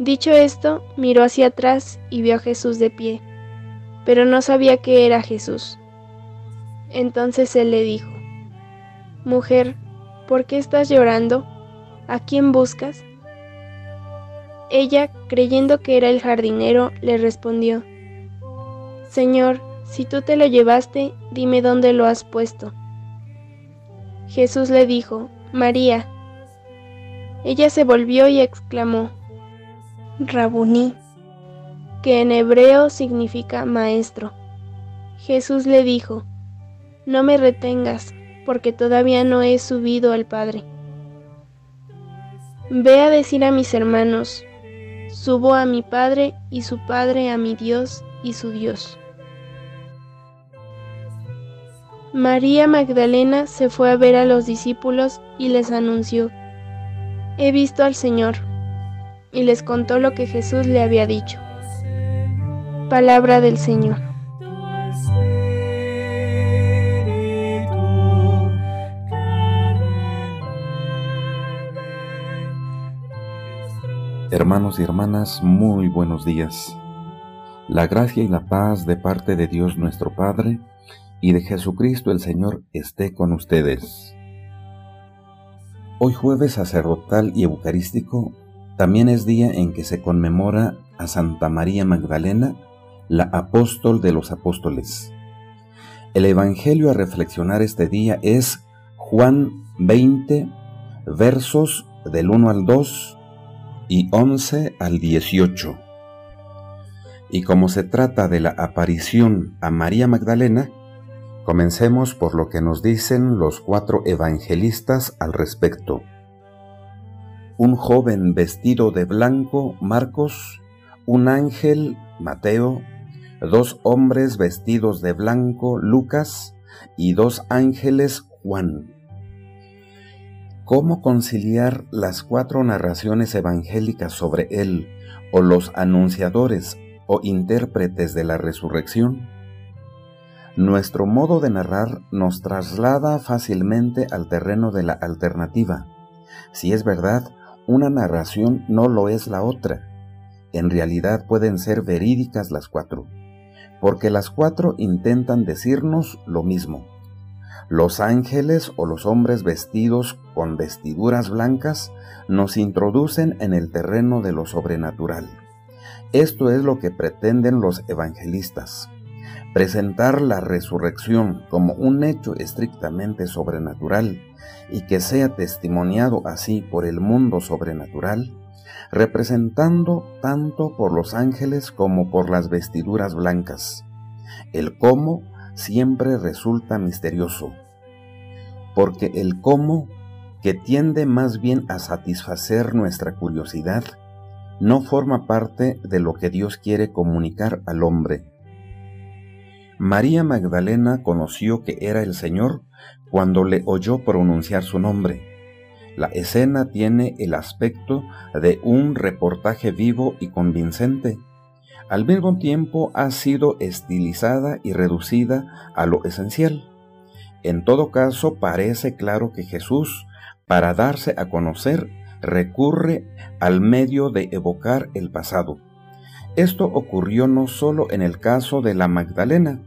Dicho esto, miró hacia atrás y vio a Jesús de pie, pero no sabía que era Jesús. Entonces él le dijo, Mujer, ¿por qué estás llorando? ¿A quién buscas? Ella, creyendo que era el jardinero, le respondió, Señor, si tú te lo llevaste, dime dónde lo has puesto. Jesús le dijo, María. Ella se volvió y exclamó, Rabuní, que en hebreo significa maestro. Jesús le dijo, No me retengas, porque todavía no he subido al Padre. Ve a decir a mis hermanos, subo a mi Padre y su Padre a mi Dios y su Dios. María Magdalena se fue a ver a los discípulos y les anunció, He visto al Señor y les contó lo que Jesús le había dicho. Palabra del Señor. Hermanos y hermanas, muy buenos días. La gracia y la paz de parte de Dios nuestro Padre y de Jesucristo el Señor esté con ustedes. Hoy jueves sacerdotal y eucarístico también es día en que se conmemora a Santa María Magdalena, la apóstol de los apóstoles. El Evangelio a reflexionar este día es Juan 20, versos del 1 al 2 y 11 al 18. Y como se trata de la aparición a María Magdalena, comencemos por lo que nos dicen los cuatro evangelistas al respecto un joven vestido de blanco, Marcos, un ángel, Mateo, dos hombres vestidos de blanco, Lucas, y dos ángeles, Juan. ¿Cómo conciliar las cuatro narraciones evangélicas sobre él, o los anunciadores o intérpretes de la resurrección? Nuestro modo de narrar nos traslada fácilmente al terreno de la alternativa. Si es verdad, una narración no lo es la otra. En realidad pueden ser verídicas las cuatro, porque las cuatro intentan decirnos lo mismo. Los ángeles o los hombres vestidos con vestiduras blancas nos introducen en el terreno de lo sobrenatural. Esto es lo que pretenden los evangelistas. Presentar la resurrección como un hecho estrictamente sobrenatural y que sea testimoniado así por el mundo sobrenatural, representando tanto por los ángeles como por las vestiduras blancas. El cómo siempre resulta misterioso, porque el cómo, que tiende más bien a satisfacer nuestra curiosidad, no forma parte de lo que Dios quiere comunicar al hombre. María Magdalena conoció que era el Señor cuando le oyó pronunciar su nombre. La escena tiene el aspecto de un reportaje vivo y convincente. Al mismo tiempo ha sido estilizada y reducida a lo esencial. En todo caso, parece claro que Jesús, para darse a conocer, recurre al medio de evocar el pasado. Esto ocurrió no solo en el caso de la Magdalena,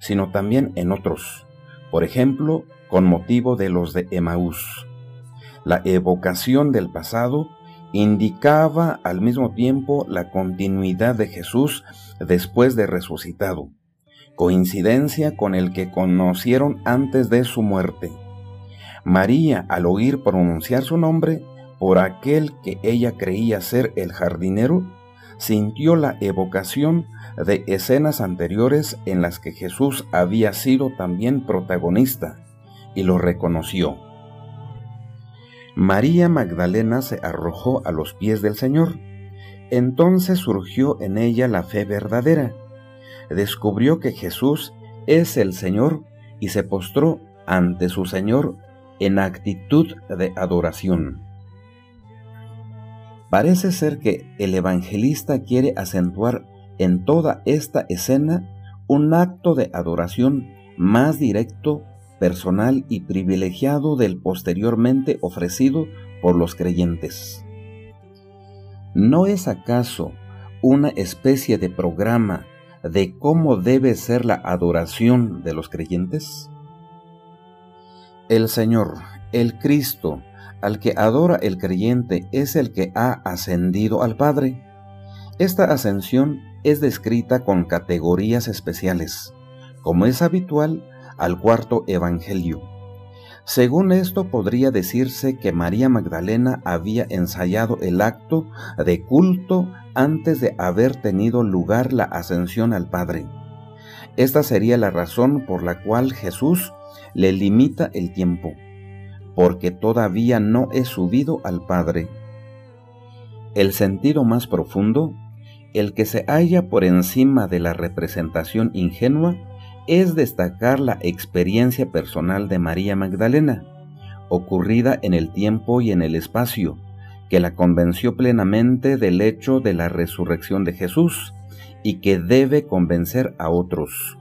sino también en otros, por ejemplo, con motivo de los de Emaús. La evocación del pasado indicaba al mismo tiempo la continuidad de Jesús después de resucitado, coincidencia con el que conocieron antes de su muerte. María, al oír pronunciar su nombre por aquel que ella creía ser el jardinero, sintió la evocación de escenas anteriores en las que Jesús había sido también protagonista y lo reconoció. María Magdalena se arrojó a los pies del Señor. Entonces surgió en ella la fe verdadera. Descubrió que Jesús es el Señor y se postró ante su Señor en actitud de adoración. Parece ser que el evangelista quiere acentuar en toda esta escena un acto de adoración más directo, personal y privilegiado del posteriormente ofrecido por los creyentes. ¿No es acaso una especie de programa de cómo debe ser la adoración de los creyentes? El Señor, el Cristo, al que adora el creyente, es el que ha ascendido al Padre. Esta ascensión es descrita con categorías especiales, como es habitual al cuarto Evangelio. Según esto podría decirse que María Magdalena había ensayado el acto de culto antes de haber tenido lugar la ascensión al Padre. Esta sería la razón por la cual Jesús le limita el tiempo, porque todavía no he subido al Padre. El sentido más profundo, el que se halla por encima de la representación ingenua, es destacar la experiencia personal de María Magdalena, ocurrida en el tiempo y en el espacio, que la convenció plenamente del hecho de la resurrección de Jesús y que debe convencer a otros.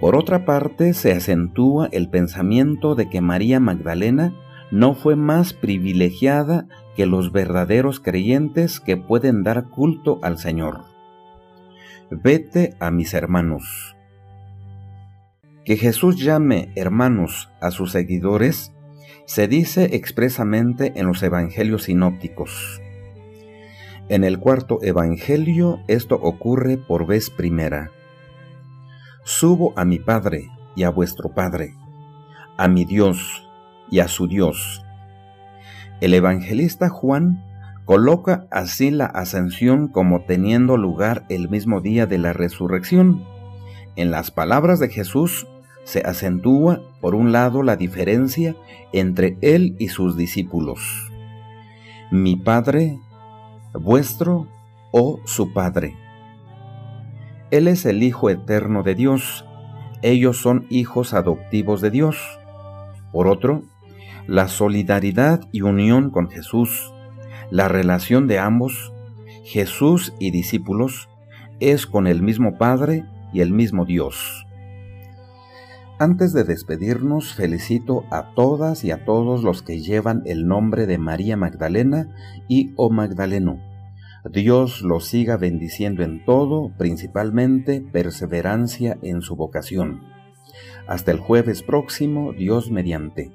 Por otra parte, se acentúa el pensamiento de que María Magdalena no fue más privilegiada que los verdaderos creyentes que pueden dar culto al Señor. Vete a mis hermanos. Que Jesús llame hermanos a sus seguidores se dice expresamente en los evangelios sinópticos. En el cuarto evangelio esto ocurre por vez primera. Subo a mi Padre y a vuestro Padre, a mi Dios y a su Dios. El evangelista Juan coloca así la ascensión como teniendo lugar el mismo día de la resurrección. En las palabras de Jesús se acentúa, por un lado, la diferencia entre él y sus discípulos. Mi Padre, vuestro o su Padre. Él es el Hijo eterno de Dios. Ellos son hijos adoptivos de Dios. Por otro, la solidaridad y unión con Jesús, la relación de ambos, Jesús y discípulos, es con el mismo Padre y el mismo Dios. Antes de despedirnos, felicito a todas y a todos los que llevan el nombre de María Magdalena y O Magdaleno Dios los siga bendiciendo en todo, principalmente perseverancia en su vocación. Hasta el jueves próximo, Dios mediante.